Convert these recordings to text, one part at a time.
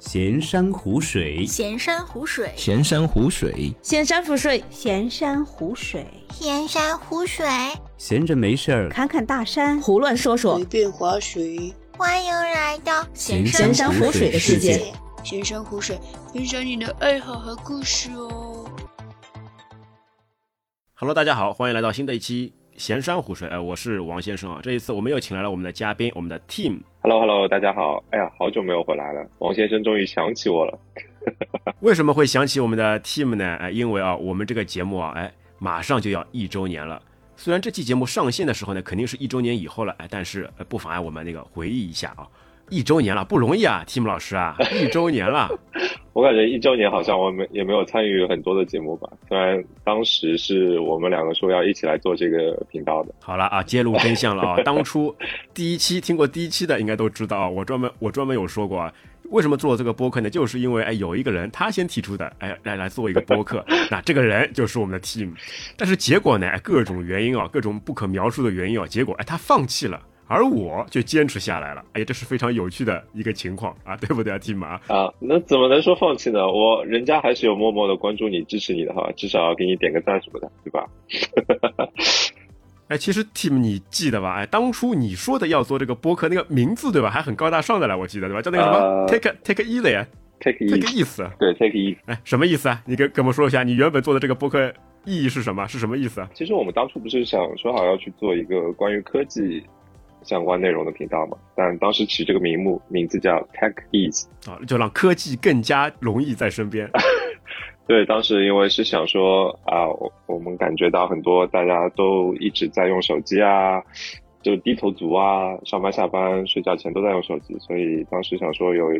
闲山湖水，闲山湖水，闲山湖水，闲山湖水，闲山湖水，闲山湖水，闲着没事儿看看大山，胡乱说说随，便划水，欢迎来到闲闲山湖水的世界。闲山湖水，分享你的爱好和故事哦。Hello，大家好，欢迎来到新的一期闲山湖水。哎、我是王先生啊。这一次我们又请来了我们的嘉宾，我们的 Team。Hello Hello，大家好！哎呀，好久没有回来了，王先生终于想起我了。为什么会想起我们的 Team 呢？哎，因为啊，我们这个节目啊，哎，马上就要一周年了。虽然这期节目上线的时候呢，肯定是一周年以后了，哎，但是呃不妨碍我们那个回忆一下啊，一周年了，不容易啊，Team 老师啊，一周年了。我感觉一周年好像我们也没有参与很多的节目吧，虽然当时是我们两个说要一起来做这个频道的。好了啊，揭露真相了啊！当初第一期听过第一期的应该都知道啊，我专门我专门有说过啊，为什么做这个播客呢？就是因为哎有一个人他先提出的，哎来来做一个播客，那这个人就是我们的 team，但是结果呢，哎各种原因啊，各种不可描述的原因啊，结果哎他放弃了。而我就坚持下来了，哎呀，这是非常有趣的一个情况啊，对不对啊，Team 啊？啊，那怎么能说放弃呢？我人家还是有默默的关注你、支持你的哈，至少要给你点个赞什么的，对吧？哎，其实 Team 你记得吧？哎，当初你说的要做这个播客那个名字对吧？还很高大上的了，我记得对吧？叫那个什么、呃 Take Take Easy 呀 Take 这个 easy，意思。对，Take easy。哎，什么意思啊？你跟跟我们说一下，你原本做的这个播客意义是什么？是什么意思啊？其实我们当初不是想说好要去做一个关于科技相关内容的频道嘛，但当时起这个名目名字叫 Tech Ease。啊，就让科技更加容易在身边。对，当时因为是想说啊，我我们感觉到很多大家都一直在用手机啊，就低头族啊，上班下班睡觉前都在用手机，所以当时想说有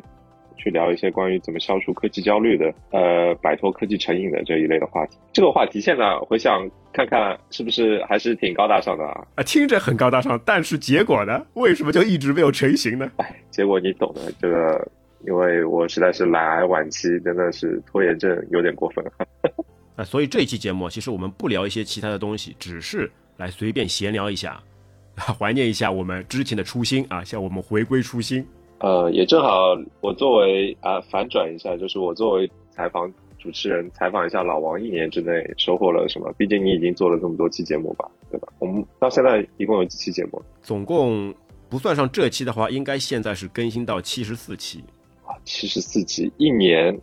去聊一些关于怎么消除科技焦虑的，呃，摆脱科技成瘾的这一类的话题。这个话题现在回想看看，是不是还是挺高大上的啊？啊，听着很高大上，但是结果呢？为什么就一直没有成型呢？哎结果你懂的，这个因为我实在是懒癌晚期，真的是拖延症有点过分。啊，所以这一期节目其实我们不聊一些其他的东西，只是来随便闲聊一下，怀念一下我们之前的初心啊，向我们回归初心。呃，也正好我作为啊、反转一下，就是我作为采访主持人，采访一下老王，一年之内收获了什么？毕竟你已经做了这么多期节目吧，对吧？我们到现在一共有几期节目？总共不算上这期的话，应该现在是更新到七十四期。啊，七十四期，一年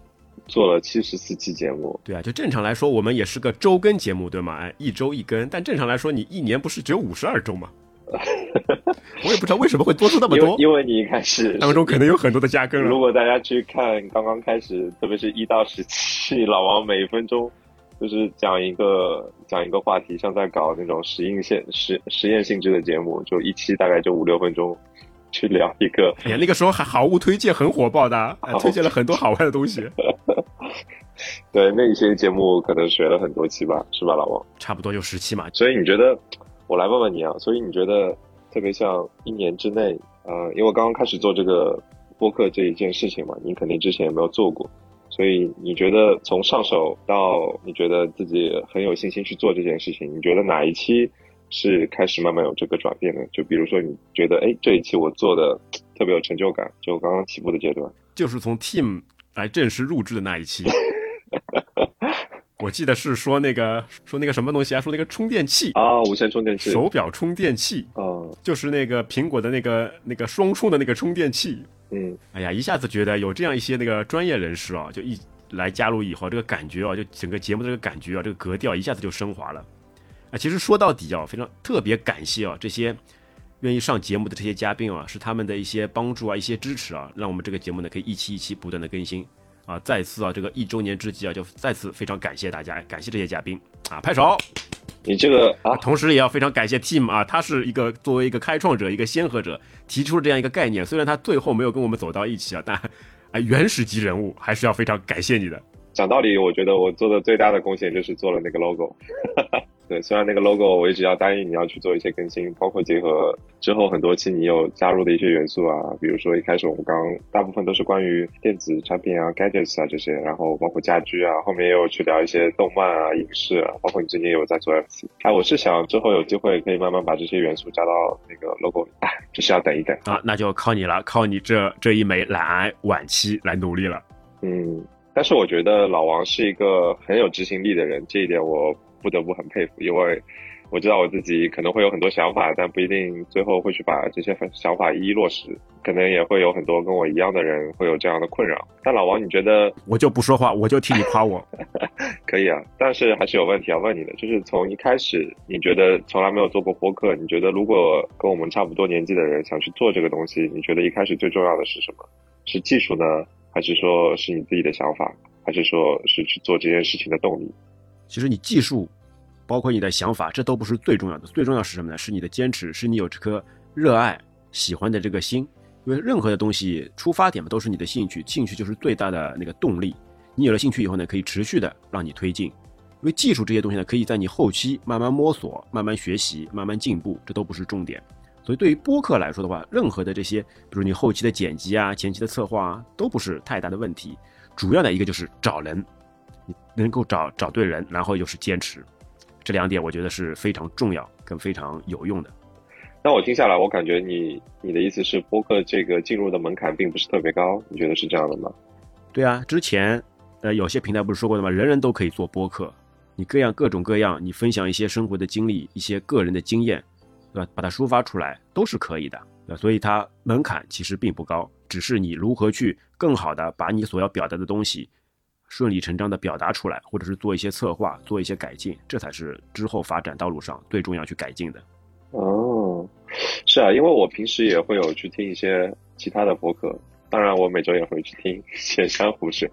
做了七十四期节目。对啊，就正常来说，我们也是个周更节目，对吗？哎，一周一更，但正常来说，你一年不是只有五十二周吗？我也不知道为什么会多出那么多，因为你一开始当中可能有很多的加更。如果大家去看刚刚开始，特别是一到十七，老王每分钟 就是讲一个讲一个话题，像在搞那种实验性实实验性质的节目，就一期大概就五六分钟去聊一个。哎呀，那个时候还好物推荐很火爆的，哎推荐了很多好玩的东西。对，那一些节目可能学了很多期吧，是吧，老王？差不多就十期嘛。所以你觉得，我来问问你啊，所以你觉得，特别像一年之内，呃，因为刚刚开始做这个播客这一件事情嘛，你肯定之前也没有做过，所以你觉得从上手到你觉得自己很有信心去做这件事情，你觉得哪一期是开始慢慢有这个转变的？就比如说，你觉得，哎，这一期我做的特别有成就感，就刚刚起步的阶段。就是从 Team 来正式入职的那一期，我记得是说那个说那个什么东西啊，说那个充电器。啊，无线充电器，手表充电器，啊，就是那个苹果的那个那个双充的那个充电器。嗯，哎呀，一下子觉得有这样一些那个专业人士啊，就一来加入以后，这个感觉啊，就整个节目的这个感觉啊，这个格调一下子就升华了。啊，其实说到底啊，非常特别感谢啊这些愿意上节目的这些嘉宾啊，是他们的一些帮助啊，一些支持啊，让我们这个节目呢可以一期一期不断的更新啊。再次啊，这个一周年之际啊，就再次非常感谢大家，哎感谢这些嘉宾啊，拍手。你这个啊，同时也要非常感谢 Team 啊，他是一个作为一个开创者、一个先河者，提出了这样一个概念。虽然他最后没有跟我们走到一起啊，但啊原始级人物还是要非常感谢你的。讲道理，我觉得我做的最大的贡献就是做了那个 logo。对，虽然那个 logo 我一直要答应你要去做一些更新，包括结合之后很多期你有加入的一些元素啊，比如说一开始我们刚大部分都是关于电子产品啊、gadgets 啊这些，然后包括家居啊，后面也有去聊一些动漫啊、影视啊，包括你最近也有在做 FC。哎，我是想之后有机会可以慢慢把这些元素加到那个 logo 里，哎，就是要等一等。啊，那就靠你了，靠你这这一枚懒癌晚期来努力了。嗯，但是我觉得老王是一个很有执行力的人，这一点我不得不很佩服，因为我知道我自己可能会有很多想法，但不一定最后会去把这些想法一一落实，可能也会有很多跟我一样的人会有这样的困扰。但老王，你觉得我就不说话，我就替你夸我。可以啊，但是还是有问题要问你的，就是从一开始你觉得从来没有做过播客，你觉得如果跟我们差不多年纪的人想去做这个东西，你觉得一开始最重要的是什么？是技术呢，还是说是你自己的想法，还是说是去做这件事情的动力？其实你技术，包括你的想法，这都不是最重要的，最重要是什么呢？是你的坚持，是你有这颗热爱、喜欢的这个心。因为任何的东西出发点嘛，都是你的兴趣，兴趣就是最大的那个动力。你有了兴趣以后呢，可以持续的让你推进。因为技术这些东西呢，可以在你后期慢慢摸索、慢慢学习、慢慢进步，这都不是重点。所以对于播客来说的话，任何的这些，比如你后期的剪辑啊、前期的策划啊，都不是太大的问题。主要的一个就是找人，你能够找找对人，然后又是坚持，这两点我觉得是非常重要跟非常有用的。那我听下来，我感觉你你的意思是播客这个进入的门槛并不是特别高，你觉得是这样的吗？对啊，之前呃有些平台不是说过的吗？人人都可以做播客，你各样各种各样，你分享一些生活的经历，一些个人的经验，对吧？把它抒发出来都是可以的，对吧？所以它门槛其实并不高，只是你如何去更好的把你所要表达的东西顺理成章的表达出来，或者是做一些策划，做一些改进，这才是之后发展道路上最重要去改进的。哦，是啊，因为我平时也会有去听一些其他的播客，当然我每周也会去听浅山湖水，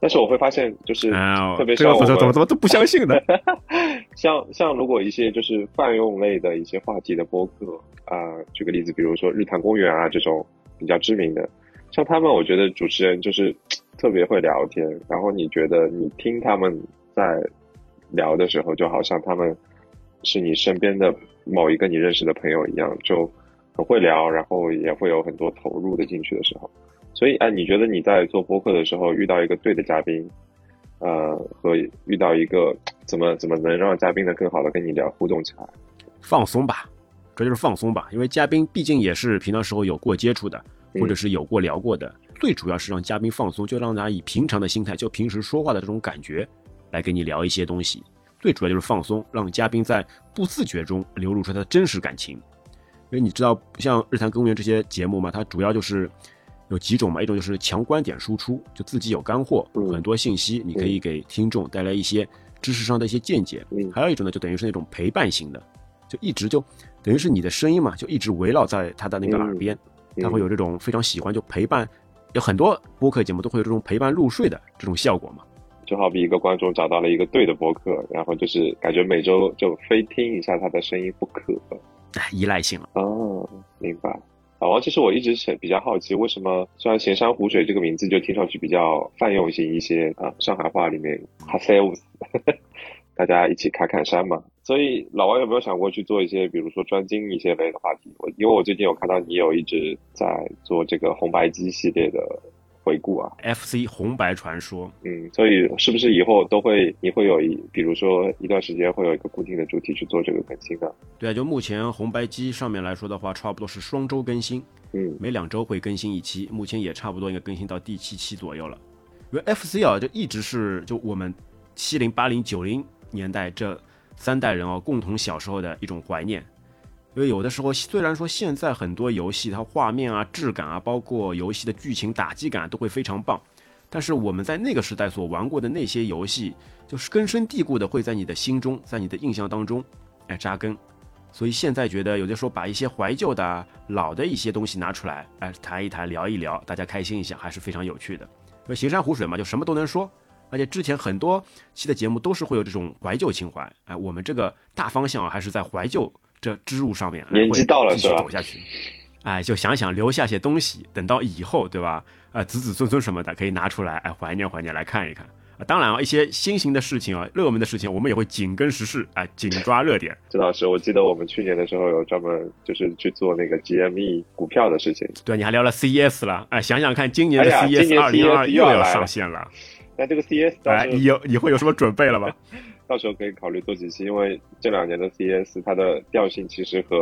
但是我会发现，就是特别这个像我们怎么怎么都不相信的。像像如果一些就是泛用类的一些话题的播客啊、举个例子，比如说日坛公园啊这种比较知名的，像他们，我觉得主持人就是特别会聊天，然后你觉得你听他们在聊的时候，就好像他们是你身边的某一个你认识的朋友一样，就很会聊，然后也会有很多投入的进去的时候。所以，哎，你觉得你在做播客的时候遇到一个对的嘉宾，呃，和遇到一个怎么怎么能让嘉宾呢更好的跟你聊互动起来？放松吧，这就是放松吧。因为嘉宾毕竟也是平常时候有过接触的，嗯或者是有过聊过的。最主要是让嘉宾放松，就让他以平常的心态，就平时说话的这种感觉，来跟你聊一些东西。最主要就是放松，让嘉宾在不自觉中流露出他的真实感情。因为你知道，像日坛公园这些节目嘛，它主要就是有几种嘛，一种就是强观点输出，就自己有干货，嗯很多信息，你可以给听众带来一些知识上的一些见解。嗯还有一种呢，就等于是那种陪伴型的，就一直就等于是你的声音嘛，就一直围绕在他的那个耳边，嗯他会有这种非常喜欢就陪伴，有很多播客节目都会有这种陪伴入睡的这种效果嘛。就好比一个观众找到了一个对的播客，然后就是感觉每周就非听一下他的声音不可。哎，依赖性了。哦，明白。老王，其实我一直是比较好奇，为什么虽然闲山湖水这个名字就听上去比较泛用性一些啊，上海话里面哈塞乌斯，大家一起侃侃山嘛。所以老王有没有想过去做一些，比如说专精一些类的话题？我因为我最近有看到你有一直在做这个红白机系列的回顾啊，FC 红白传说，嗯，所以是不是以后都会你会有一，比如说一段时间会有一个固定的主题去做这个更新呢？对啊，就目前红白机上面来说的话，差不多是双周更新，嗯每两周会更新一期，目前也差不多应该更新到第七期左右了。因为 FC 啊，就一直是就我们七零、八零、九零年代这三代人哦共同小时候的一种怀念。因为有的时候，虽然说现在很多游戏它画面啊、质感啊，包括游戏的剧情打击感都会非常棒，但是我们在那个时代所玩过的那些游戏，就是根深蒂固的会在你的心中，在你的印象当中，哎扎根。所以现在觉得有的时候把一些怀旧的、老的一些东西拿出来，哎谈一谈、聊一聊，大家开心一下，还是非常有趣的。因为行山湖水嘛，就什么都能说，而且之前很多期的节目都是会有这种怀旧情怀。哎，我们这个大方向啊，还是在怀旧这支路上面，哎年纪到了是吧走下去。哎，就想想留下些东西，等到以后，对吧？呃，子子孙孙什么的可以拿出来，哎，怀念怀念来看一看。啊当然啊，一些新型的事情啊，热门的事情，我们也会紧跟时事，啊，紧抓热点。这倒是，我记得我们去年的时候有专门就是去做那个 GME 股票的事情。对，你还聊了 CES 了，哎，想想看，今年的 CES 年二零二又要上线了，那这个 CS 到哎，你有你会有什么准备了吗？到时候可以考虑做几期，因为这两年的 CS 它的调性其实和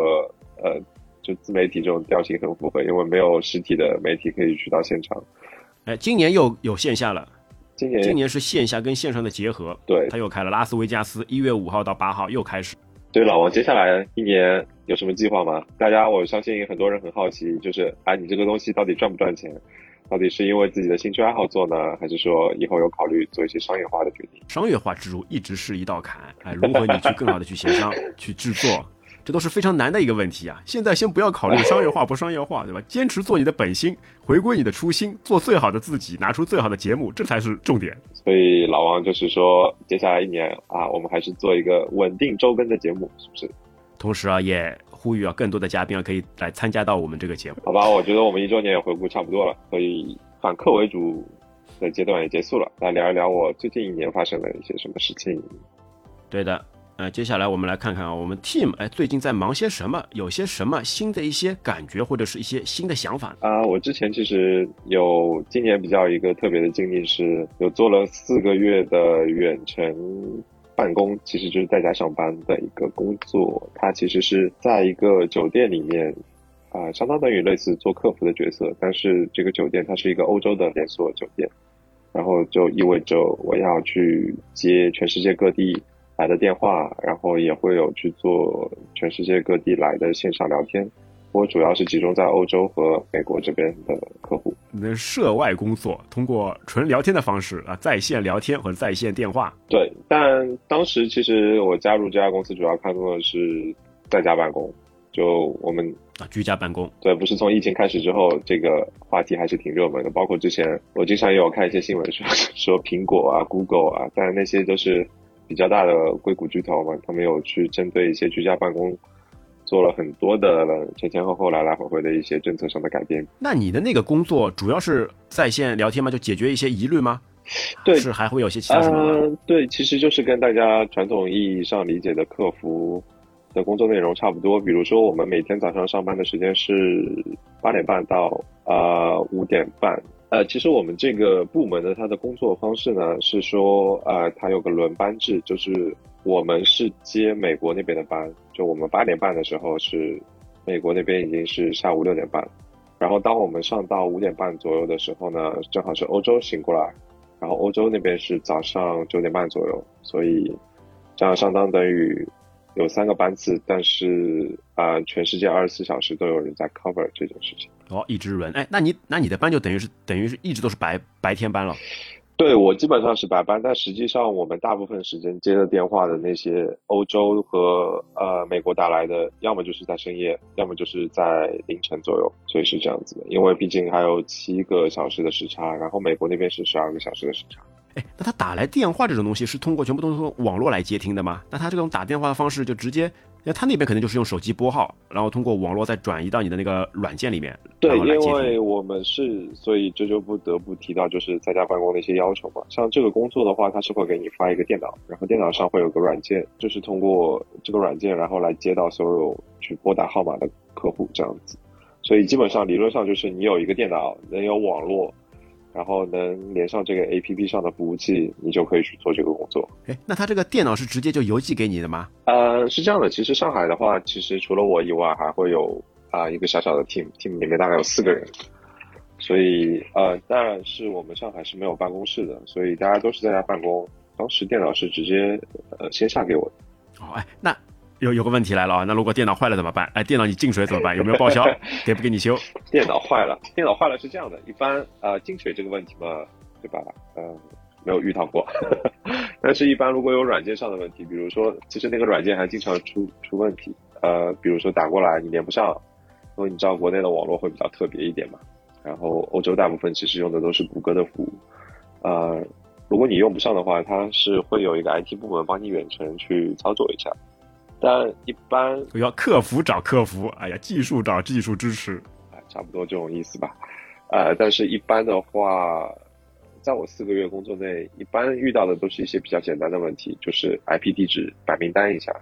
呃就自媒体这种调性很符合，因为没有实体的媒体可以去到现场。哎，今年又有线下了，今年今年是线下跟线上的结合，对他又开了拉斯维加斯，一月五号到八号又开始。对老王，接下来一年有什么计划吗？大家我相信很多人很好奇，就是啊，你这个东西到底赚不赚钱？到底是因为自己的兴趣爱好做呢，还是说以后有考虑做一些商业化的决定？商业化之路一直是一道坎，哎，如何你去更好的去协商、去制作，这都是非常难的一个问题啊。现在先不要考虑商业化不商业化，对吧？坚持做你的本心，回归你的初心，做最好的自己，拿出最好的节目，这才是重点。所以老王就是说，接下来一年啊，我们还是做一个稳定周更的节目，是不是？同时啊，也呼吁啊，更多的嘉宾啊可以来参加到我们这个节目。好吧，我觉得我们一周年也回顾差不多了，所以反客为主的阶段也结束了。来聊一聊我最近一年发生了一些什么事情。对的，呃，接下来我们来看看啊，我们 team 哎最近在忙些什么，有些什么新的一些感觉或者是一些新的想法。啊、我之前其实有今年比较一个特别的经历是，有做了四个月的远程办公，其实就是在家上班的一个工作。它其实是在一个酒店里面，啊、相当等于类似做客服的角色，但是这个酒店它是一个欧洲的连锁酒店，然后就意味着我要去接全世界各地来的电话，然后也会有去做全世界各地来的线上聊天。我主要是集中在欧洲和美国这边的客户。你的涉外工作，通过纯聊天的方式啊，在线聊天或者在线电话，对，但当时其实我加入这家公司主要看重的是在家办公。就我们啊，居家办公。对，不是从疫情开始之后，这个话题还是挺热门的。包括之前我经常也有看一些新闻说 说苹果啊、Google 啊，但那些都是比较大的硅谷巨头嘛，他们有去针对一些居家办公做了很多的前前后后来来回回的一些政策上的改变。那你的那个工作主要是在线聊天吗？就解决一些疑虑吗？对是还会有些其他什么对，其实就是跟大家传统意义上理解的客服的工作内容差不多。比如说，我们每天早上上班的时间是八点半到呃五点半。呃，其实我们这个部门的它的工作方式呢是说，呃，它有个轮班制，就是我们是接美国那边的班，就我们八点半的时候是美国那边已经是下午六点半，然后当我们上到五点半左右的时候呢，正好是欧洲醒过来，然后欧洲那边是早上九点半左右，所以这样相当等于有三个班次，但是啊、全世界二十四小时都有人在 cover 这件事情。哦，一直轮。哎，那你那你的班就等于是等于是一直都是白白天班了。对我基本上是白班，但实际上我们大部分时间接的电话的那些欧洲和呃美国打来的，要么就是在深夜，要么就是在凌晨左右，所以是这样子的。因为毕竟还有七个小时的时差，然后美国那边是十二个小时的时差。哎，那他打来电话这种东西是通过全部都是通网络来接听的吗？那他这种打电话的方式就直接，那他那边可能就是用手机拨号，然后通过网络再转移到你的那个软件里面，对。因为我们是，所以这就不得不提到就是在家办公的一些要求嘛。像这个工作的话，它是会给你发一个电脑，然后电脑上会有个软件，就是通过这个软件，然后来接到所有去拨打号码的客户这样子。所以基本上理论上就是你有一个电脑，能有网络，然后能连上这个 A P P 上的服务器，你就可以去做这个工作。哎，那他这个电脑是直接就邮寄给你的吗？呃，是这样的，其实上海的话，其实除了我以外，还会有啊、一个小小的 team，team 里面大概有四个人，所以呃，当然是我们上海是没有办公室的，所以大家都是在家办公。当时电脑是直接呃先下给我的，哦，哎，那有有个问题来了啊，那如果电脑坏了怎么办？哎，电脑你进水怎么办？有没有报销？给不给你修？电脑坏了，电脑坏了是这样的，一般呃进水这个问题嘛，对吧？呃，没有遇到过，但是一般如果有软件上的问题，比如说其实那个软件还经常出出问题，呃，比如说打过来你连不上，因为你知道国内的网络会比较特别一点嘛，然后欧洲大部分其实用的都是谷歌的服务，呃，如果你用不上的话，它是会有一个 IT 部门帮你远程去操作一下，但一般我要客服找客服，哎呀，技术找技术支持。啊，差不多这种意思吧。呃，但是一般的话，在我四个月工作内，一般遇到的都是一些比较简单的问题，就是 IP 地址白名单一下，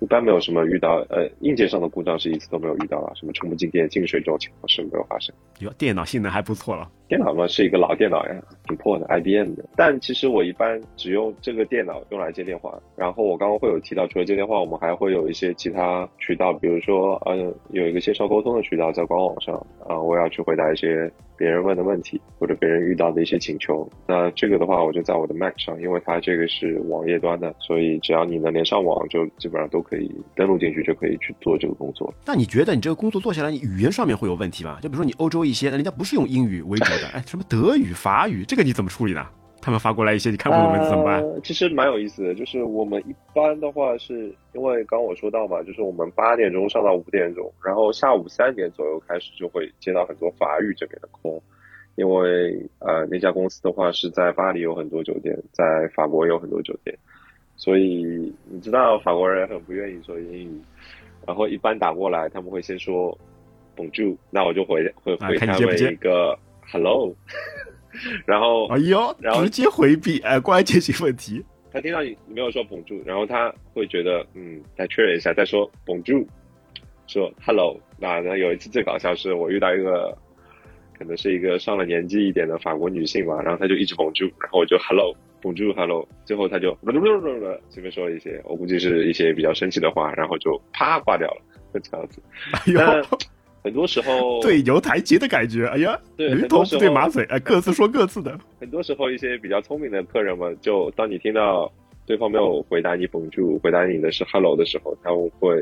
一般没有什么遇到呃硬件上的故障是一次都没有遇到了，什么充不进电、进水这种情况是没有发生。哟，电脑性能还不错了。电脑嘛是一个老电脑呀，挺破的，IBM 的。但其实我一般只用这个电脑用来接电话。然后我刚刚会有提到，除了接电话，我们还会有一些其他渠道，比如说呃有一个线上沟通的渠道在官网上啊、我要去回答一些别人问的问题或者别人遇到的一些请求。那这个的话，我就在我的 Mac 上，因为它这个是网页端的，所以只要你能连上网，就基本上都可以登录进去，就可以去做这个工作。那你觉得你这个工作做下来，你语言上面会有问题吗？就比如说你欧洲一些，人家不是用英语为主的，哎，什么德语、法语，这个你怎么处理呢？他们发过来一些你看不懂的文字怎么办？呃？其实蛮有意思的，就是我们一般的话是因为刚刚我说到嘛，就是我们八点钟上到五点钟，然后下午三点左右开始就会接到很多法语这边的 call，因为呃那家公司的话是在巴黎有很多酒店，在法国有很多酒店，所以你知道法国人很不愿意说英语，然后一般打过来他们会先说 Bonjour，那我就回会啊回他们一个 Hello，然后哎呦，然后直接回避，哎，关键性问题。他听到你没有说捧住，然后他会觉得嗯，再确认一下，再说捧住，说 hello。那那有一次最搞笑是我遇到一个可能是一个上了年纪一点的法国女性吧，然后她就一直绷住，然后我就 hello 捧住 hello，最后她就 随便说了一些，我估计是一些比较生气的话，然后就啪挂掉了，就这样子。哎呦，但很多时候对牛弹琴的感觉，哎呀，对驴头不对马嘴，哎，各自说各自的。很多时候，一些比较聪明的客人们，就当你听到对方没有回答你绷住，回答你的是 hello 的时候，他们会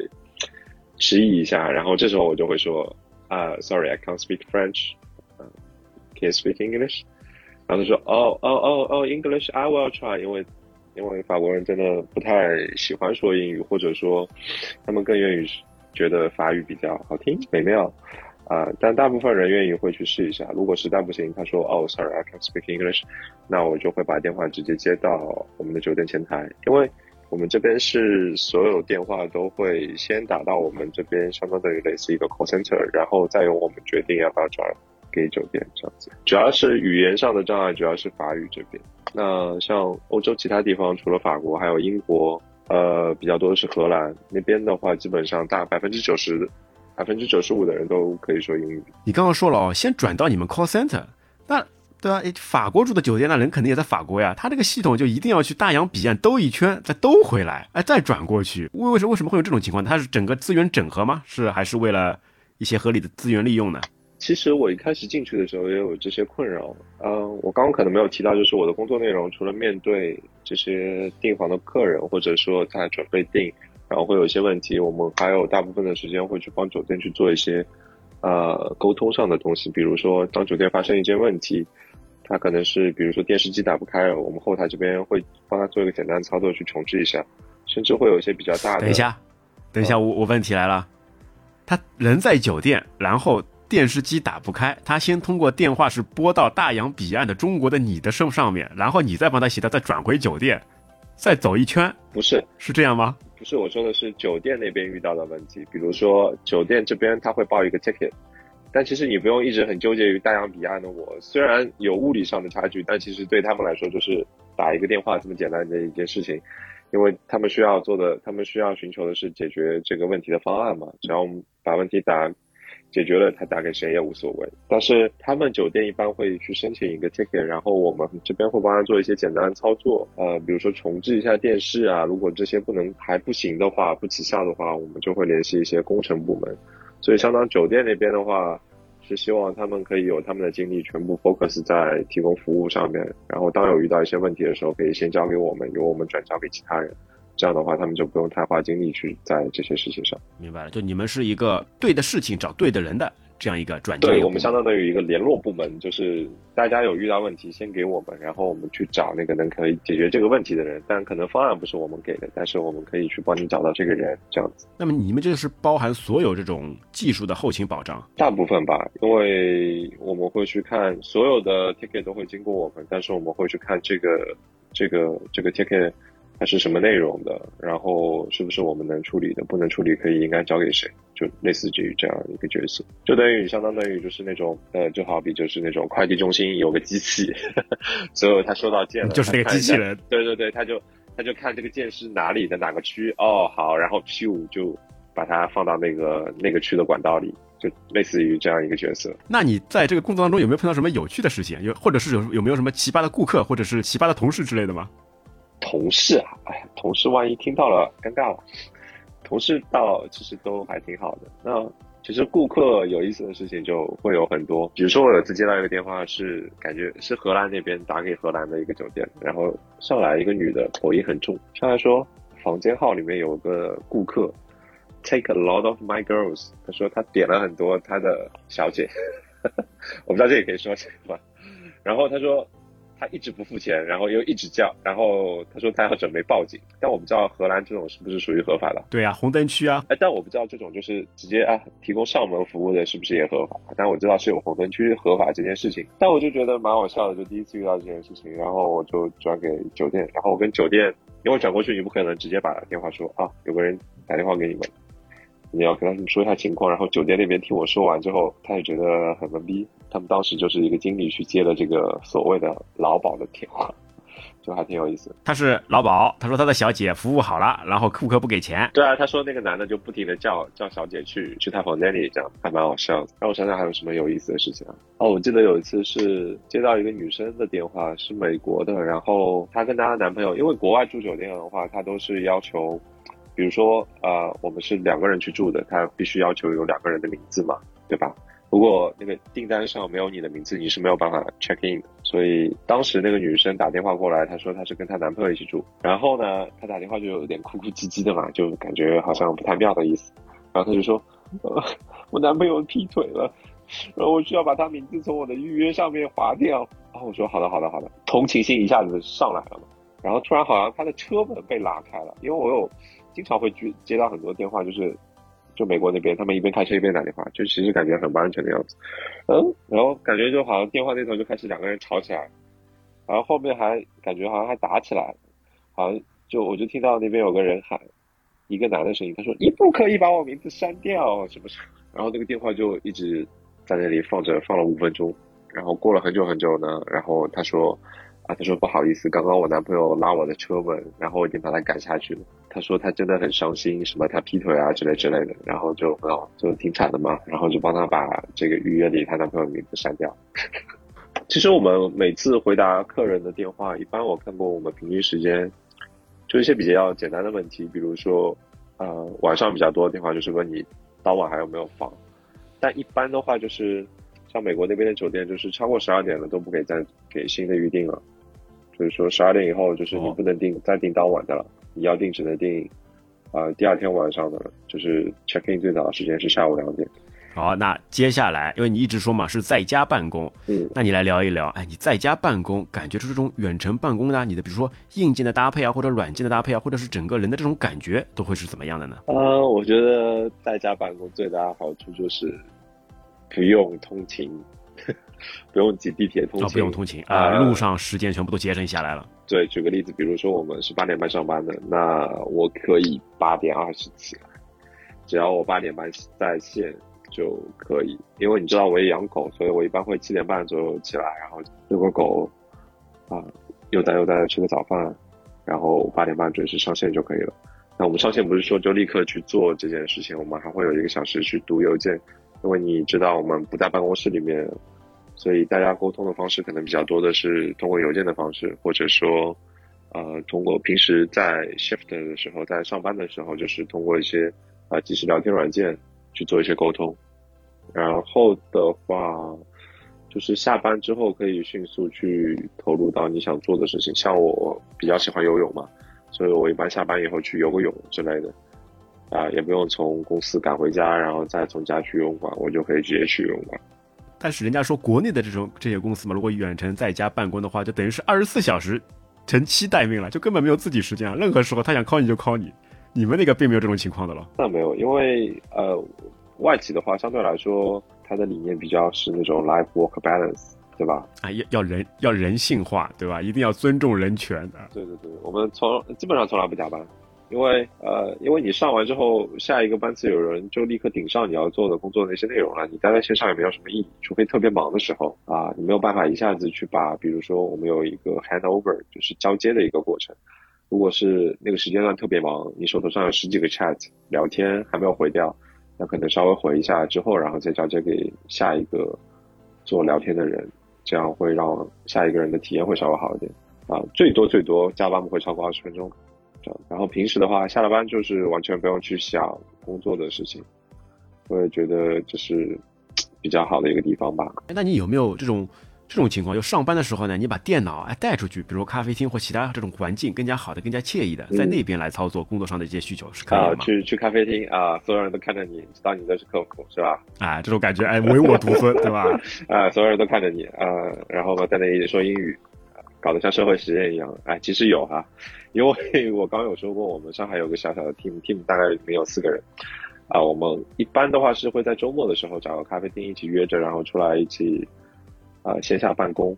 迟疑一下，然后这时候我就会说啊、s o r r y I can't speak French，嗯、c a n you speak English？然后他说哦哦哦哦，English I will try，因为因为法国人真的不太喜欢说英语，或者说他们更愿意觉得法语比较好听美妙。啊、但大部分人愿意会去试一下。如果实在不行，他说哦，sorry，I can't speak English，那我就会把电话直接接到我们的酒店前台，因为我们这边是所有电话都会先打到我们这边，相当于类似一个 call center，然后再由我们决定要不要转给酒店这样子。主要是语言上的障碍，主要是法语这边。那像欧洲其他地方，除了法国，还有英国，呃，比较多的是荷兰那边的话，基本上大百分之九十。百分之九十五的人都可以说英语。你刚刚说了哦，先转到你们 call center，那对啊，法国住的酒店那人肯定也在法国呀，他这个系统就一定要去大洋彼岸兜一圈，再兜回来，哎，再转过去。为为什为什么会有这种情况？它是整个资源整合吗？是还是为了一些合理的资源利用呢？其实我一开始进去的时候也有这些困扰。嗯、我刚刚可能没有提到，就是我的工作内容除了面对这些订房的客人，或者说在准备订，然后会有一些问题，我们还有大部分的时间会去帮酒店去做一些呃沟通上的东西，比如说当酒店发生一些问题，他可能是比如说电视机打不开了，我们后台这边会帮他做一个简单的操作去重置一下，甚至会有一些比较大的。等一下，等一下，我我问题来了，他人在酒店，然后电视机打不开，他先通过电话是拨到大洋彼岸的中国的你的身上面，然后你再帮他协调，再转回酒店，再走一圈，不是，是这样吗？不是，我说的是酒店那边遇到的问题，比如说酒店这边他会报一个 ticket，但其实你不用一直很纠结于大洋彼岸的我，虽然有物理上的差距，但其实对他们来说就是打一个电话这么简单的一件事情，因为他们需要做的，他们需要寻求的是解决这个问题的方案嘛，只要我们把问题打解决了，他打给谁也无所谓。但是他们酒店一般会去申请一个 ticket，然后我们这边会帮他做一些简单的操作，呃，比如说重置一下电视啊，如果这些不能还不行的话，不起效的话，我们就会联系一些工程部门。所以，相当酒店那边的话，是希望他们可以有他们的精力全部 focus 在提供服务上面，然后当有遇到一些问题的时候，可以先交给我们，由我们转交给其他人。这样的话，他们就不用太花精力去在这些事情上。明白了，就你们是一个对的事情找对的人的这样一个转介对我们相当于一个联络部门，就是大家有遇到问题先给我们，然后我们去找那个能可以解决这个问题的人。但可能方案不是我们给的，但是我们可以去帮你找到这个人，这样子。那么你们这个是包含所有这种技术的后勤保障，大部分吧，因为我们会去看所有的 ticket 都会经过我们，但是我们会去看这个这个这个 ticket 它是什么内容的，然后是不是我们能处理的，不能处理可以应该交给谁，就类似于这样一个角色，就等于相当等于就是那种呃，就好比就是那种快递中心有个机器，所有他收到件了，就是那个机器人，对对对，他就他就看这个件是哪里的哪个区，哦好，然后 P 五就把它放到那个那个区的管道里。就类似于这样一个角色。那你在这个工作当中有没有碰到什么有趣的事情？有，或者是有有没有什么奇葩的顾客，或者是奇葩的同事之类的吗？同事啊，哎呀，同事万一听到了，尴尬了。同事倒其实都还挺好的。那其实顾客有意思的事情就会有很多。比如说我有次接到一个电话，是感觉是荷兰那边打给荷兰的一个酒店，然后上来一个女的，口音很重，上来说房间号里面有个顾客。Take a lot of my girls，他说他点了很多他的小姐，我不知道这也可以说什么。然后他说他一直不付钱，然后又一直叫，然后他说他要准备报警。但我不知道荷兰这种是不是属于合法的？对啊，红灯区啊。哎，但我不知道这种就是直接啊提供上门服务的是不是也合法？但我知道是有红灯区合法这件事情。但我就觉得蛮好笑的，就第一次遇到这件事情，然后我就转给酒店，然后我跟酒店，因为转过去你不可能直接把电话说啊，有个人打电话给你们。你要跟他们说一下情况，然后酒店那边听我说完之后，他也觉得很懵逼。他们当时就是一个经理去接了这个所谓的劳保的电话，就还挺有意思。他是劳保，他说他的小姐服务好了，然后顾客不给钱。对啊，他说那个男的就不停的叫叫小姐去去他房间里，这样还蛮好笑的。让我想想还有什么有意思的事情啊？哦，我记得有一次是接到一个女生的电话，是美国的，然后她跟她的男朋友，因为国外住酒店的话，她都是要求。比如说，呃，我们是两个人去住的，他必须要求有两个人的名字嘛，对吧？如果那个订单上没有你的名字，你是没有办法 check in 的。所以当时那个女生打电话过来，她说她是跟她男朋友一起住，然后呢，她打电话就有点哭哭唧唧的嘛，就感觉好像不太妙的意思。然后她就说，呃，我男朋友劈腿了，然后我需要把他名字从我的预约上面划掉。然后我说好的，好的，好的，同情心一下子上来了嘛。然后突然好像他的车门被拉开了，因为我有。经常会接接到很多电话，就是就美国那边，他们一边开车一边打电话，就其实感觉很不安全的样子。嗯，然后感觉就好像电话那头就开始两个人吵起来，然后后面还感觉好像还打起来，好像就我就听到那边有个人喊一个男的声音，他说你不可以把我名字删掉，是不是？然后那个电话就一直在那里放着，放了五分钟，然后过了很久很久呢，然后他说。啊，他说不好意思，刚刚我男朋友拉我的车门，然后我已经把他赶下去了。他说他真的很伤心，什么他劈腿啊之类之类的，然后就很好就挺惨的嘛，然后就帮他把这个预约里他男朋友名字删掉。其实我们每次回答客人的电话，一般我看过我们平均时间，就一些比较简单的问题，比如说呃晚上比较多的电话就是问你当晚还有没有房，但一般的话就是像美国那边的酒店，就是超过十二点了都不给再给新的预定了。就是说，十二点以后，就是你不能订再订当晚的了，你要订只能订，啊，第二天晚上的，就是 check in 最早的时间是下午两点。好，那接下来，因为你一直说嘛是在家办公，嗯，那你来聊一聊，哎，你在家办公，感觉出这种远程办公的，你的比如说硬件的搭配啊，或者软件的搭配啊，或者是整个人的这种感觉，都会是怎么样的呢？呃，我觉得在家办公最大的好处就是不用通勤。不用挤地铁通勤，不用通勤啊，路上时间全部都节省下来了。对，举个例子，比如说我们是八点半上班的，那我可以八点二十起来，只要我八点半在线就可以。因为你知道我也养狗，所以我一般会七点半左右起来，然后遛个狗，啊，悠哉悠哉的吃个早饭，然后八点半准时上线就可以了。那我们上线不是说就立刻去做这件事情，我们还会有一个小时去读邮件，因为你知道我们不在办公室里面。所以大家沟通的方式可能比较多的是通过邮件的方式，或者说，呃，通过平时在 shift 的时候，在上班的时候，就是通过一些啊即时聊天软件去做一些沟通。然后的话，就是下班之后可以迅速去投入到你想做的事情。像我比较喜欢游泳嘛，所以我一般下班以后去游个泳之类的，啊，也不用从公司赶回家，然后再从家去游泳馆，我就可以直接去游泳馆。但是人家说国内的这种这些公司嘛，如果远程在家办公的话，就等于是二十四小时乘期待命了，就根本没有自己时间啊。任何时候他想 call 你就 call 你，你们那个并没有这种情况的了。那没有，因为呃，外企的话相对来说，它的理念比较是那种 life work balance，对吧？啊，要要人要人性化，对吧？一定要尊重人权的。对对对，我们从基本上从来不加班，因为呃，因为你上完之后，下一个班次有人就立刻顶上你要做的工作的那些内容了，你待在线上也没有什么意义，除非特别忙的时候啊，你没有办法一下子去把，比如说我们有一个 handover，就是交接的一个过程。如果是那个时间段特别忙，你手头上有十几个 chat 聊天还没有回掉，那可能稍微回一下之后，然后再交接给下一个做聊天的人，这样会让下一个人的体验会稍微好一点啊。最多最多加班不会超过二十分钟，这样。然后平时的话，下了班就是完全不用去想工作的事情，我也觉得这是比较好的一个地方吧。哎那你有没有这种这种情况？就上班的时候呢，你把电脑哎带出去，比如咖啡厅或其他这种环境更加好的、更加惬意的，在那边来操作工作上的一些需求是可以吗？去去咖啡厅啊，所有人都看着你，知道你这是客服是吧？啊，这种感觉哎唯我独尊，对吧？啊，所有人都看着你啊，然后呢，在那里说英语，搞得像社会实验一样。哎，其实有哈，因为我刚有说过，我们上海有个小小的 team，team 大概里面有四个人。啊，我们一般的话是会在周末的时候找个咖啡厅一起约着，然后出来一起啊线下办公。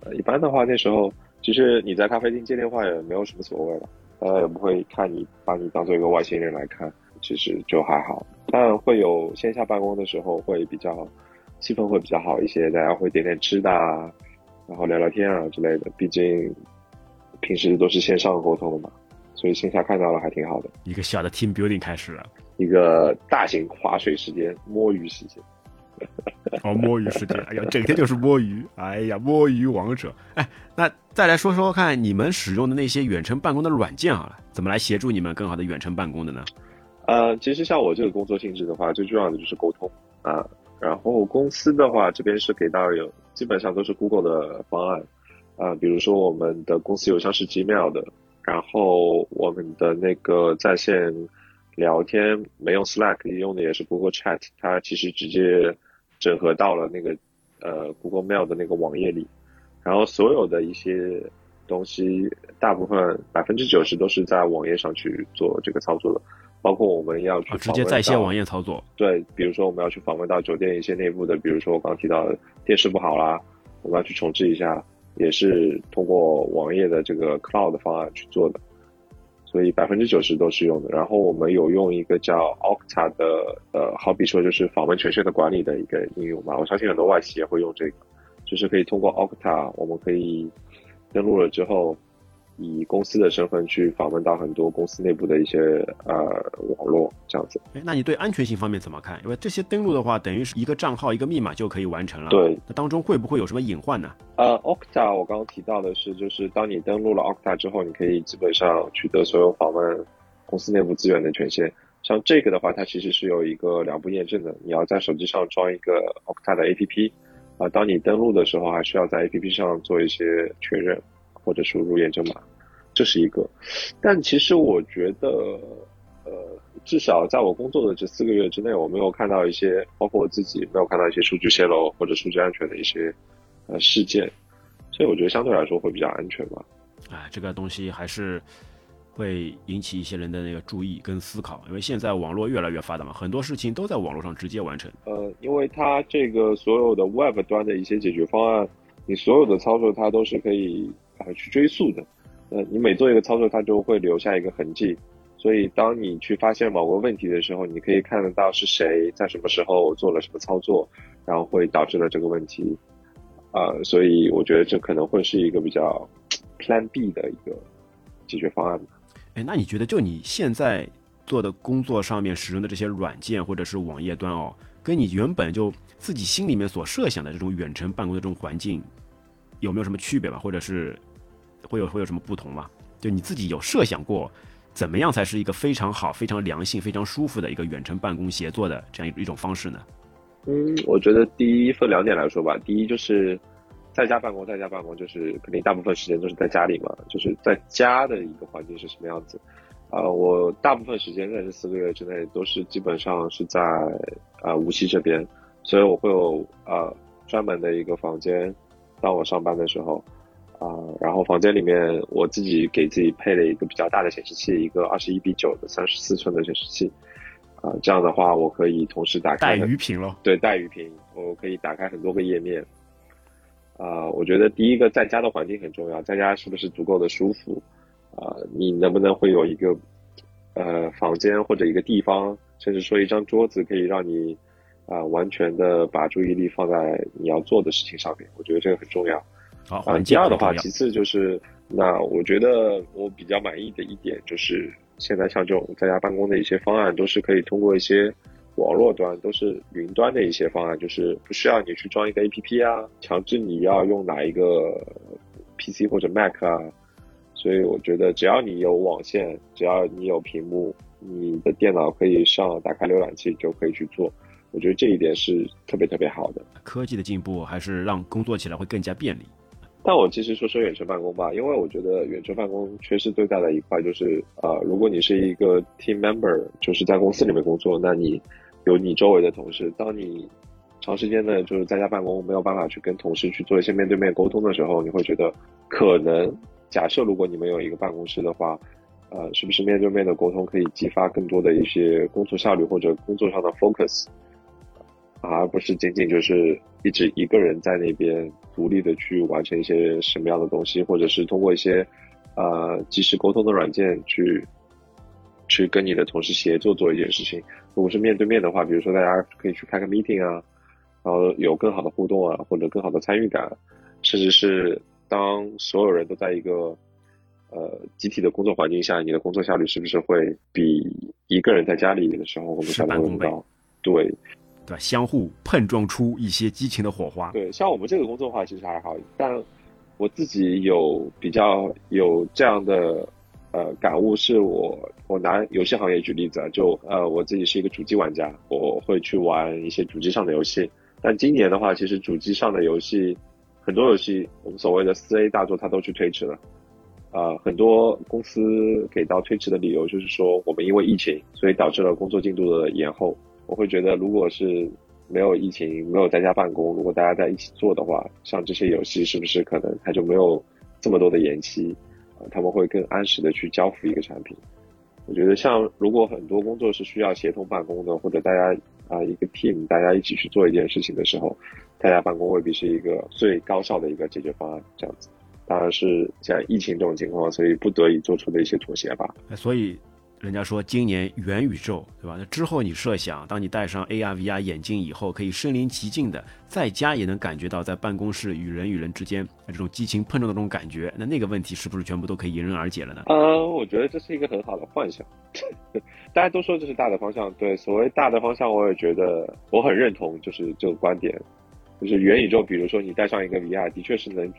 呃，一般的话那时候其实你在咖啡厅接电话也没有什么所谓了，大家也不会看你把你当做一个外星人来看，其实就还好。当然会有线下办公的时候会比较气氛会比较好一些，大家会点点吃的啊，然后聊聊天啊之类的。毕竟平时都是线上沟通的嘛，所以线下看到了还挺好的。一个小的 team building 开始了，一个大型划水时间、摸鱼时间。哦，摸鱼时间，哎呀，整天就是摸鱼，哎呀，摸鱼王者。哎，那再来说说看，你们使用的那些远程办公的软件啊，怎么来协助你们更好的远程办公的呢？呃，其实像我这个工作性质的话，最重要的就是沟通啊。然后公司的话，这边是给到有基本上都是 Google 的方案啊，比如说我们的公司邮箱是 Gmail 的，然后我们的那个在线聊天没用 Slack，用的也是 Google Chat，它其实直接整合到了那个呃 Google Mail 的那个网页里，然后所有的一些东西，大部分百分之九十都是在网页上去做这个操作的。包括我们要去啊，直接在线网页操作。对，比如说我们要去访问到酒店一些内部的，比如说我刚刚提到的电视不好啦，我们要去重置一下，也是通过网页的这个 cloud 方案去做的，所以百分之九十都是用的。然后我们有用一个叫 octa 的，呃，好比说就是访问权限的管理的一个应用吧，我相信很多外企也会用这个，就是可以通过 octa，我们可以登录了之后。以公司的身份去访问到很多公司内部的一些呃网络这样子。哎，那你对安全性方面怎么看？因为这些登录的话，等于是一个账号一个密码就可以完成了。对，那当中会不会有什么隐患呢？呃，Okta 我刚刚提到的是，就是当你登录了 Okta 之后，你可以基本上取得所有访问公司内部资源的权限。像这个的话，它其实是有一个两步验证的，你要在手机上装一个 Okta 的 APP，啊、当你登录的时候，还需要在 APP 上做一些确认或者输入验证码，这是一个。但其实我觉得，呃，至少在我工作的这四个月之内，我没有看到一些，包括我自己没有看到一些数据泄露或者数据安全的一些呃事件，所以我觉得相对来说会比较安全吧。哎，这个东西还是会引起一些人的那个注意跟思考，因为现在网络越来越发达嘛，很多事情都在网络上直接完成。呃，因为它这个所有的 Web 端的一些解决方案，你所有的操作它都是可以呃去追溯的。呃，你每做一个操作，它就会留下一个痕迹。所以，当你去发现某个问题的时候，你可以看得到是谁在什么时候做了什么操作，然后会导致了这个问题。呃，所以我觉得这可能会是一个比较 Plan B 的一个解决方案吧。哎，那你觉得就你现在做的工作上面使用的这些软件或者是网页端哦，跟你原本就自己心里面所设想的这种远程办公的这种环境，有没有什么区别吧？或者是会有会有什么不同吗？就你自己有设想过，怎么样才是一个非常好、非常良性、非常舒服的一个远程办公协作的这样一一种方式呢？嗯，我觉得第一分两点来说吧，第一就是在家办公，在家办公就是肯定大部分时间都是在家里嘛，就是在家的一个环境是什么样子。啊、我大部分时间在这四个月之内都是基本上是在啊、无锡这边，所以我会有啊专门的一个房间，当我上班的时候。啊、然后房间里面我自己给自己配了一个比较大的显示器，一个二十一比九的三十四寸的显示器，啊、这样的话我可以同时打开带鱼屏了。对，带鱼屏，我可以打开很多个页面，啊、我觉得第一个在家的环境很重要，在家是不是足够的舒服？啊、你能不能会有一个呃房间或者一个地方，甚至说一张桌子，可以让你啊、完全的把注意力放在你要做的事情上面？我觉得这个很重要。好，第二的话，其次就是，那我觉得我比较满意的一点就是，现在像这种在家办公的一些方案，都是可以通过一些网络端，都是云端的一些方案，就是不需要你去装一个 APP 啊，强制你要用哪一个 PC 或者 Mac 啊。所以我觉得，只要你有网线，只要你有屏幕，你的电脑可以上打开浏览器就可以去做。我觉得这一点是特别特别好的。科技的进步还是让工作起来会更加便利。但我其实说说远程办公吧，因为我觉得远程办公缺失最大的一块就是，呃，如果你是一个 team member，就是在公司里面工作，那你有你周围的同事，当你长时间的就是在家办公，没有办法去跟同事去做一些面对面沟通的时候，你会觉得可能假设如果你们有一个办公室的话，呃，是不是面对面的沟通可以激发更多的一些工作效率或者工作上的 focus？而不是仅仅就是一直一个人在那边独立的去完成一些什么样的东西，或者是通过一些呃即时沟通的软件去去跟你的同事协作做一件事情。如果是面对面的话，比如说大家可以去开个 meeting 啊，然后有更好的互动啊，或者更好的参与感，甚至是当所有人都在一个呃集体的工作环境下，你的工作效率是不是会比一个人在家里的时候我们效率会更高？对，对？相互碰撞出一些激情的火花。对，像我们这个工作的话，其实还好，但我自己有比较有这样的呃感悟，是我我拿游戏行业举例子啊，就呃我自己是一个主机玩家，我会去玩一些主机上的游戏，但今年的话，其实主机上的游戏很多游戏，我们所谓的四 A 大作，它都去推迟了。呃，很多公司给到推迟的理由就是说，我们因为疫情，所以导致了工作进度的延后。我会觉得，如果是没有疫情，没有在家办公，如果大家在一起做的话，像这些游戏是不是可能它就没有这么多的延期？呃，他们会更按时的去交付一个产品。我觉得，像如果很多工作是需要协同办公的，或者大家啊、一个 team 大家一起去做一件事情的时候，在家办公未必是一个最高效的一个解决方案。这样子，当然是像疫情这种情况，所以不得已做出的一些妥协吧。哎所以人家说今年元宇宙，对吧？那之后你设想，当你戴上 AR、VR 眼镜以后，可以身临其境的在家也能感觉到在办公室与人与人之间这种激情碰撞的这种感觉，那那个问题是不是全部都可以迎刃而解了呢？呃，我觉得这是一个很好的幻想。大家都说这是大的方向，对，所谓大的方向，我也觉得我很认同，就是这个观点，就是元宇宙，比如说你戴上一个 VR，的确是能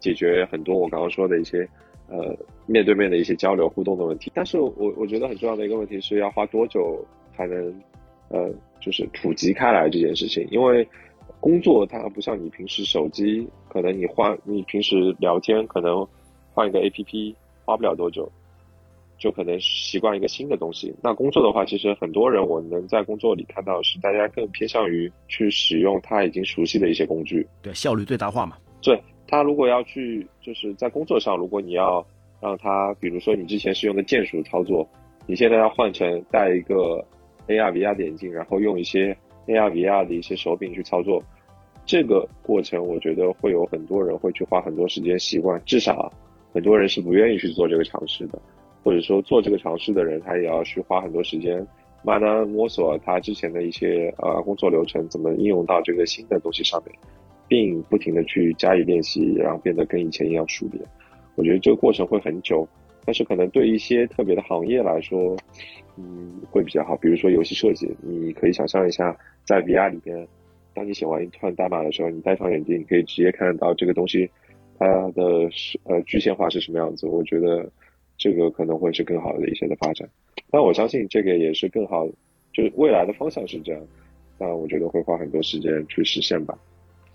解决很多我刚刚说的一些呃面对面的一些交流互动的问题。但是我我觉得很重要的一个问题是要花多久才能呃就是普及开来这件事情，因为工作它不像你平时手机，可能你换你平时聊天可能换一个 APP 花不了多久。就可能习惯一个新的东西。那工作的话，其实很多人我能在工作里看到是大家更偏向于去使用他已经熟悉的一些工具。对，效率最大化嘛。对他如果要去就是在工作上，如果你要让他，比如说你之前是用的键鼠操作，你现在要换成戴一个 AR VR 的眼镜，然后用一些 AR VR 的一些手柄去操作，这个过程我觉得会有很多人会去花很多时间习惯，至少很多人是不愿意去做这个尝试的。或者说做这个尝试的人，他也要去花很多时间，慢慢摸索他之前的一些呃工作流程怎么应用到这个新的东西上面，并不停的去加以练习，然后变得跟以前一样熟练。我觉得这个过程会很久，但是可能对一些特别的行业来说，嗯，会比较好。比如说游戏设计，你可以想象一下，在 VR 里边，当你写完一串代码的时候，你戴上眼镜，你可以直接看到这个东西它的是呃具现化是什么样子。我觉得。这个可能会是更好的一些的发展，但我相信这个也是更好，就是未来的方向是这样，但我觉得会花很多时间去实现吧。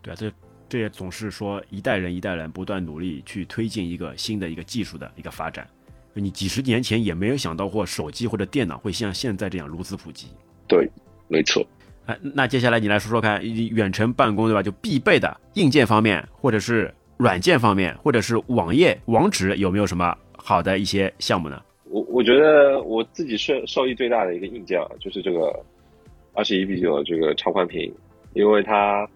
对啊，这这也总是说一代人一代人不断努力去推进一个新的一个技术的一个发展。你几十年前也没有想到过手机或者电脑会像现在这样如此普及。对，没错。哎，那接下来你来说说看，远程办公对吧？就必备的硬件方面，或者是软件方面，或者是网页网址有没有什么？好的一些项目呢？我我觉得我自己受受益最大的一个硬件啊，就是这个二十一比九的这个超宽屏，因为它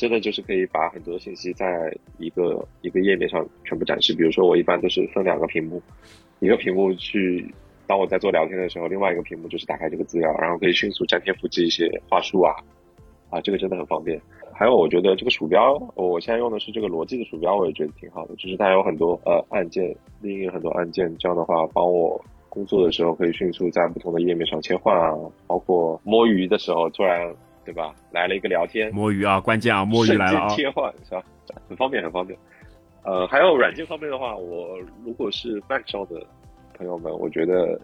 真的就是可以把很多信息在一个一个页面上全部展示。比如说，我一般都是分两个屏幕，一个屏幕去当我在做聊天的时候，另外一个屏幕就是打开这个资料，然后可以迅速粘贴复制一些话术啊，啊，这个真的很方便。还有，我觉得这个鼠标，我现在用的是这个罗技的鼠标，我也觉得挺好的，就是它有很多呃按键，另一个很多按键，这样的话帮我工作的时候可以迅速在不同的页面上切换啊，包括摸鱼的时候突然。对吧？来了一个聊天摸鱼啊，关键啊，摸鱼来了啊，切换是吧？很方便，很方便。呃，还有软件方面的话，我如果是 Mac 上的朋友们，我觉得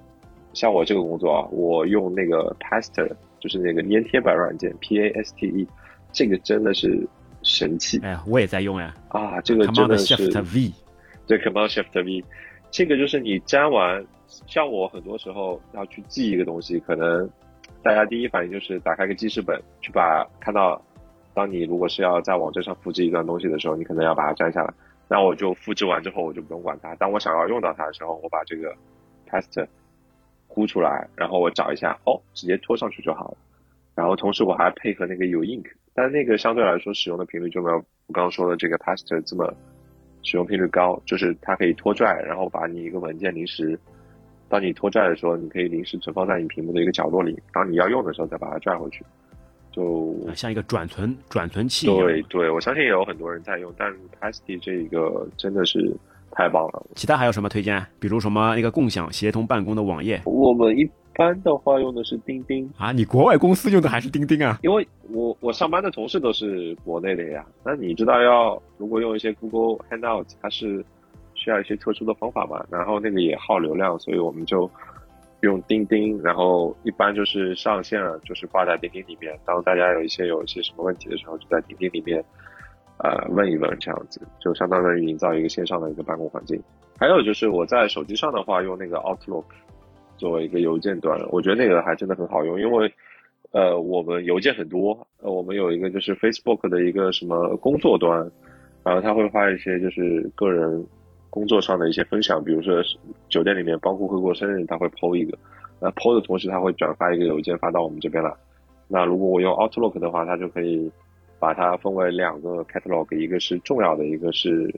像我这个工作啊，我用那个 Paste，就是那个粘贴板软件 P A S T E，这个真的是神器。哎呀，我也在用呀。啊，这个真的是 Shift V，对，Command Shift V，这个就是你粘完，像我很多时候要去记一个东西，可能。大家第一反应就是打开个记事本，去把看到，当你如果是要在网站上复制一段东西的时候，你可能要把它摘下来。那我就复制完之后，我就不用管它。当我想要用到它的时候，我把这个 paste 呼出来，然后我找一下，哦，直接拖上去就好了。然后同时我还配合那个有 ink，但那个相对来说使用的频率就没有我刚刚说的这个 paste 这么使用频率高，就是它可以拖拽，然后把你一个文件临时。当你拖拽的时候，你可以临时存放在你屏幕的一个角落里，当你要用的时候再把它拽回去，就像一个转存转存器。对对，我相信也有很多人在用，但 Pasty 这个真的是太棒了。其他还有什么推荐？比如什么那个共享协同办公的网页？我们一般的话用的是钉钉啊。你国外公司用的还是钉钉啊？因为我我上班的同事都是国内的呀。那你知道要如果用一些 Google Hangout，它是。需要一些特殊的方法嘛，然后那个也耗流量，所以我们就用钉钉，然后一般就是上线了，就是挂在钉钉里面。当大家有一些有一些什么问题的时候，就在钉钉里面呃问一问，这样子就相当于营造一个线上的一个办公环境。还有就是我在手机上的话，用那个 Outlook 作为一个邮件端，我觉得那个还真的很好用，因为呃我们邮件很多，呃我们有一个就是 Facebook 的一个什么工作端，然后他会发一些就是个人。工作上的一些分享，比如说酒店里面帮顾客过生日，他会 PO 一个，那 PO 的同时他会转发一个邮件发到我们这边来。那如果我用 Outlook 的话，它就可以把它分为两个 catalog，一个是重要的，一个是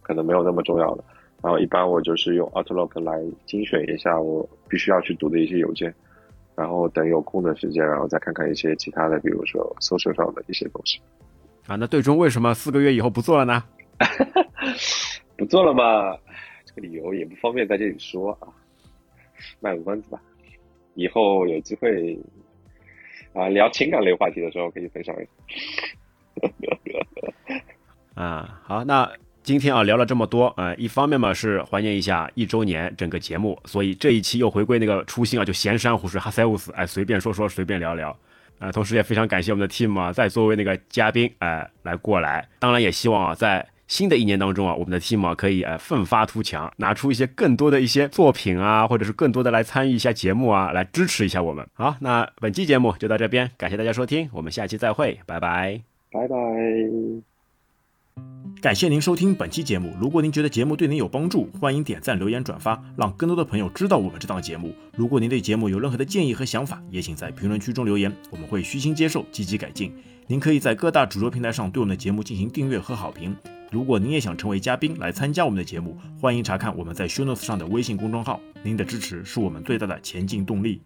可能没有那么重要的。然后一般我就是用 Outlook 来精选一下我必须要去读的一些邮件，然后等有空的时间，然后再看看一些其他的，比如说 social 上的一些东西。啊，那最终为什么四个月以后不做了呢？不做了嘛？这个理由也不方便在这里说啊，卖个关子吧。以后有机会啊聊情感类话题的时候可以分享一下。啊，好，那今天啊聊了这么多啊，一方面嘛是怀念一下一周年整个节目，所以这一期又回归那个初心啊，就闲山湖水哈塞乌斯，哎，随便说说，随便聊聊。啊，同时也非常感谢我们的 team 啊，再作为那个嘉宾哎来过来，当然也希望啊在。新的一年当中啊，我们的 team 啊可以呃奋发图强，拿出一些更多的一些作品啊，或者是更多的来参与一下节目啊，来支持一下我们。好，那本期节目就到这边，感谢大家收听，我们下期再会，拜拜，拜拜。感谢您收听本期节目，如果您觉得节目对您有帮助，欢迎点赞、留言、转发，让更多的朋友知道我们这档节目。如果您对节目有任何的建议和想法，也请在评论区中留言，我们会虚心接受，积极改进。您可以在各大主流平台上对我们的节目进行订阅和好评。如果您也想成为嘉宾来参加我们的节目，欢迎查看我们在 Show Notes 上的微信公众号。您的支持是我们最大的前进动力。